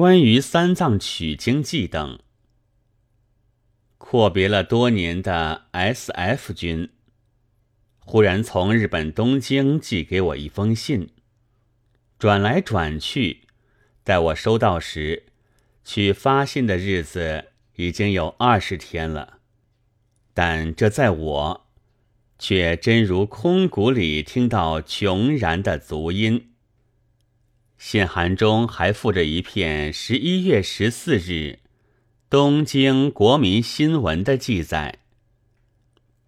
关于三藏取经记等。阔别了多年的 S.F 君，忽然从日本东京寄给我一封信，转来转去，待我收到时，去发信的日子已经有二十天了。但这在我，却真如空谷里听到穷然的足音。信函中还附着一片十一月十四日。东京国民新闻的记载，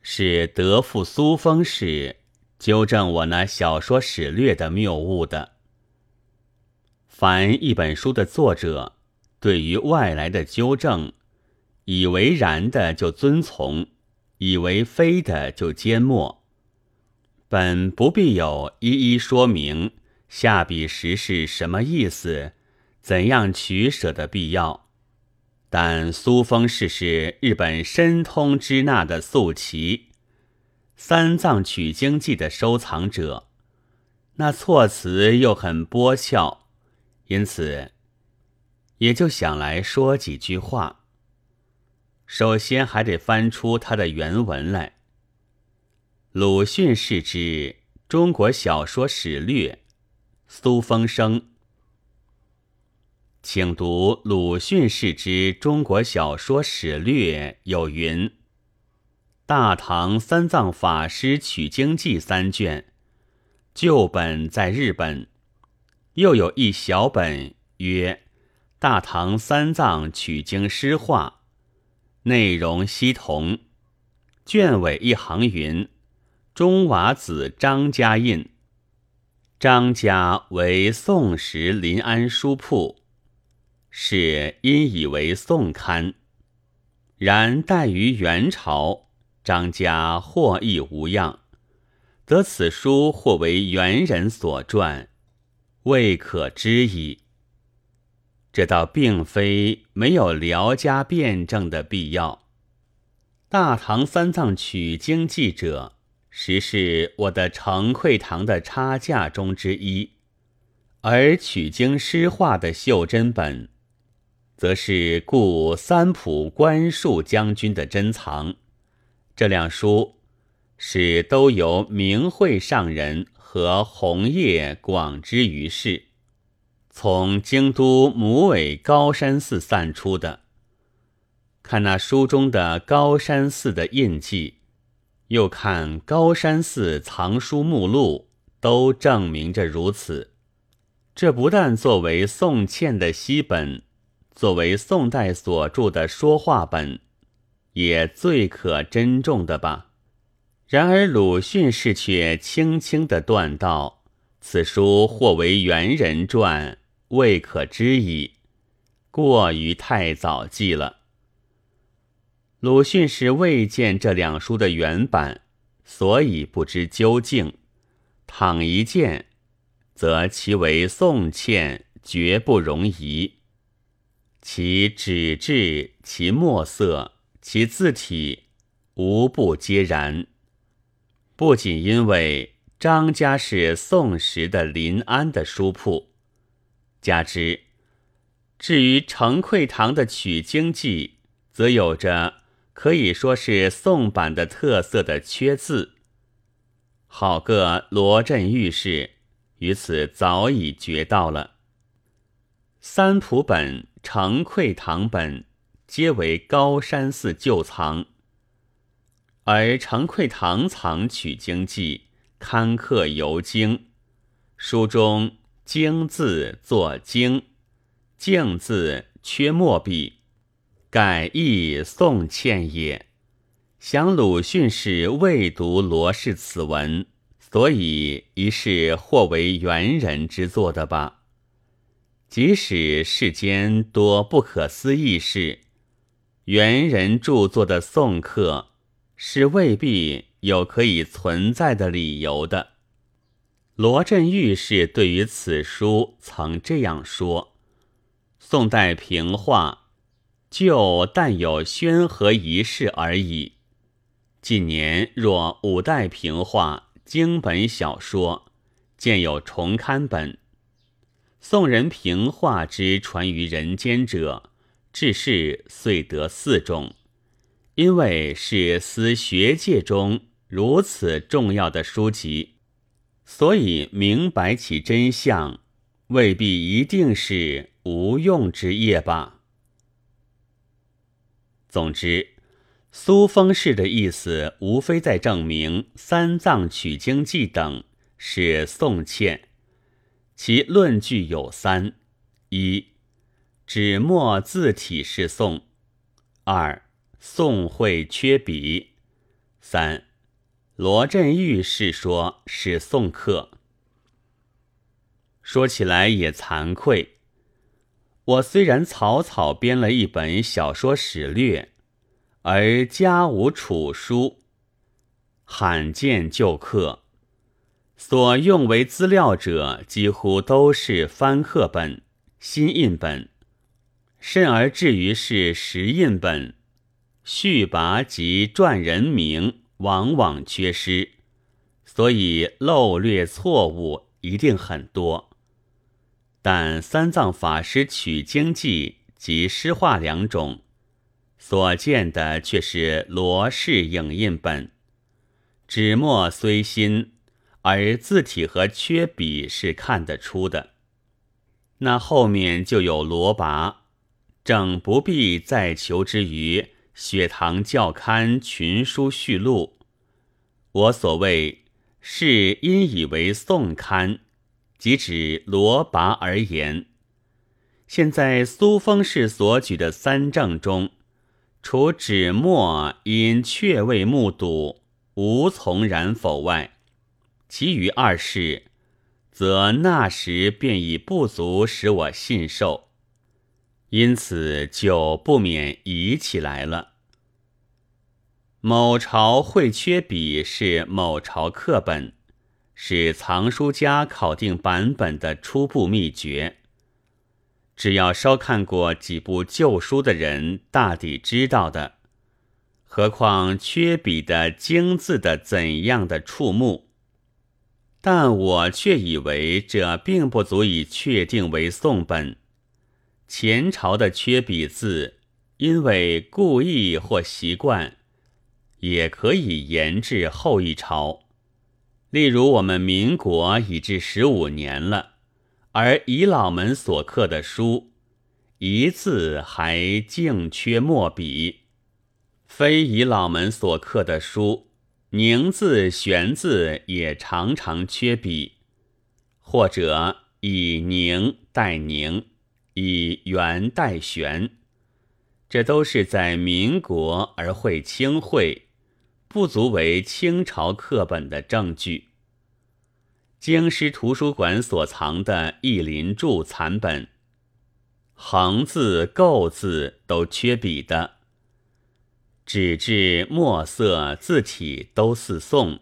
是德富苏峰氏纠正我那小说史略的谬误的。凡一本书的作者，对于外来的纠正，以为然的就遵从，以为非的就缄默，本不必有一一说明下笔时是什么意思，怎样取舍的必要。但苏峰氏是日本深通支那的素奇，《三藏取经记》的收藏者，那措辞又很波俏，因此也就想来说几句话。首先还得翻出他的原文来，《鲁迅是之中国小说史略》，苏风生。请读鲁迅氏之《中国小说史略》，有云：《大唐三藏法师取经记》三卷，旧本在日本，又有一小本曰《大唐三藏取经诗话》，内容悉同。卷尾一行云：“中瓦子张家印。”张家为宋时临安书铺。是因以为宋刊，然待于元朝，张家或亦无恙，得此书或为元人所撰，未可知矣。这倒并非没有辽家辩证的必要。大唐三藏取经记者，实是我的程溃堂的差价中之一，而取经诗画的袖珍本。则是故三浦关树将军的珍藏，这两书是都由明会上人和红叶广之于世，从京都母尾高山寺散出的。看那书中的高山寺的印记，又看高山寺藏书目录，都证明着如此。这不但作为宋茜的西本。作为宋代所著的说话本，也最可珍重的吧。然而鲁迅是却轻轻的断道：“此书或为元人传，未可知矣。”过于太早记了。鲁迅是未见这两书的原版，所以不知究竟。倘一见，则其为宋茜，绝不容疑。其纸质、其墨色、其字体，无不皆然。不仅因为张家是宋时的临安的书铺，加之至于程溃堂的取经记，则有着可以说是宋版的特色的缺字。好个罗振玉氏，于此早已绝到了。三浦本。程溃堂本皆为高山寺旧藏，而程溃堂藏取经记刊刻尤精，书中经字作经，静字缺墨笔，改意宋茜也。想鲁迅是未读罗氏此文，所以疑是或为元人之作的吧。即使世间多不可思议事，元人著作的宋刻是未必有可以存在的理由的。罗振玉是对于此书曾这样说：宋代平话就但有宣和仪式而已。近年若五代平话经本小说，见有重刊本。宋人评话之传于人间者，至是遂得四种，因为是思学界中如此重要的书籍，所以明白其真相，未必一定是无用之业吧。总之，苏风氏的意思无非在证明《三藏取经记》等是宋茜。其论据有三：一、纸墨字体是宋；二、宋会缺笔；三、罗振玉是说是宋刻。说起来也惭愧，我虽然草草编了一本小说史略，而家无楚书，罕见旧刻。所用为资料者，几乎都是翻刻本、新印本，甚而至于是石印本，序跋及撰人名往往缺失，所以漏略错误一定很多。但三藏法师取经记及诗画两种，所见的却是罗氏影印本，纸墨虽新。而字体和缺笔是看得出的，那后面就有罗拔，正不必再求之于《雪堂教刊群书序录》。我所谓是因以为宋刊，即指罗拔而言。现在苏风氏所举的三证中，除纸墨因确未目睹，无从然否外。其余二事，则那时便已不足使我信受，因此就不免疑起来了。某朝会缺笔是某朝课本，是藏书家考定版本的初步秘诀。只要稍看过几部旧书的人，大抵知道的。何况缺笔的精字的怎样的触目？但我却以为这并不足以确定为宋本。前朝的缺笔字，因为故意或习惯，也可以延至后一朝。例如我们民国已至十五年了，而遗老们所刻的书，一字还竟缺墨笔；非遗老们所刻的书。宁字、玄字也常常缺笔，或者以宁代宁，以元代玄，这都是在民国而会清会，不足为清朝课本的证据。京师图书馆所藏的译林注残本，横字、构字都缺笔的。纸质墨色字体都似宋，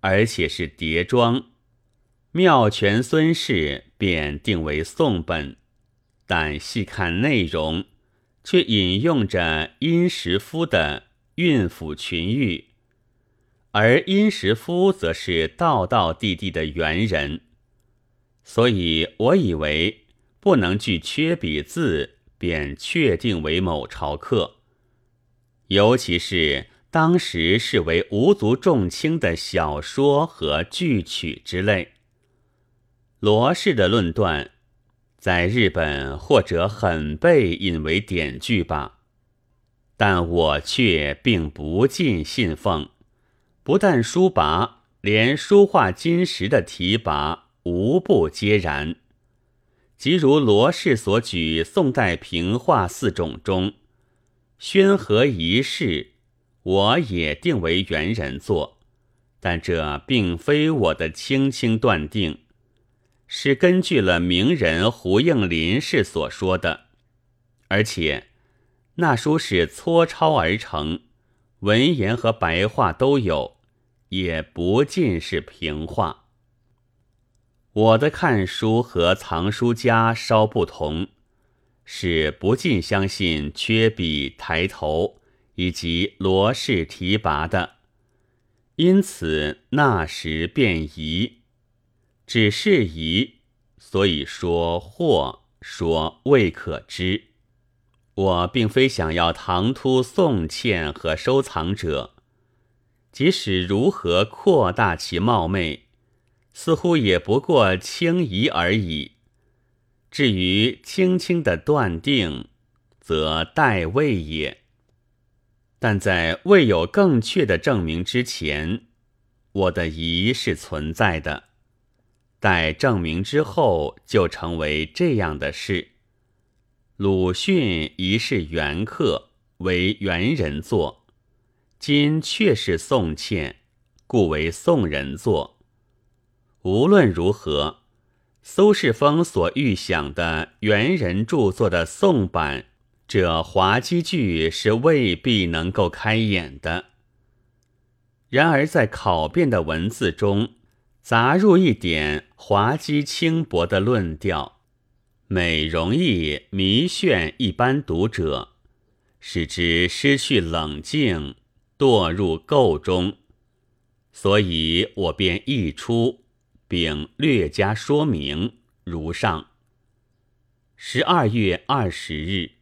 而且是叠装。妙泉孙氏便定为宋本，但细看内容，却引用着殷实夫的孕妇群玉，而殷实夫则是道道地地的猿人，所以我以为不能据缺笔字便确定为某朝客。尤其是当时视为无足重轻的小说和剧曲之类，罗氏的论断，在日本或者很被引为典据吧，但我却并不尽信奉。不但书跋，连书画金石的题跋无不皆然。即如罗氏所举宋代平画四种中。宣和一事，我也定为元人作，但这并非我的轻轻断定，是根据了名人胡应麟氏所说的，而且那书是撮抄而成，文言和白话都有，也不尽是平话。我的看书和藏书家稍不同。是不尽相信缺笔抬头以及罗氏提拔的，因此那时便疑，只是疑，所以说或说未可知。我并非想要唐突宋茜和收藏者，即使如何扩大其冒昧，似乎也不过轻疑而已。至于轻轻的断定，则待未也。但在未有更确的证明之前，我的疑是存在的。待证明之后，就成为这样的事。鲁迅疑是原客，为元人作；今却是宋茜，故为宋人作。无论如何，苏轼峰所预想的原人著作的宋版，这滑稽剧是未必能够开演的。然而在考辩的文字中，杂入一点滑稽轻薄的论调。美容易迷眩一般读者，使之失去冷静，堕入垢中。所以我便译出，并略加说明，如上。十二月二十日。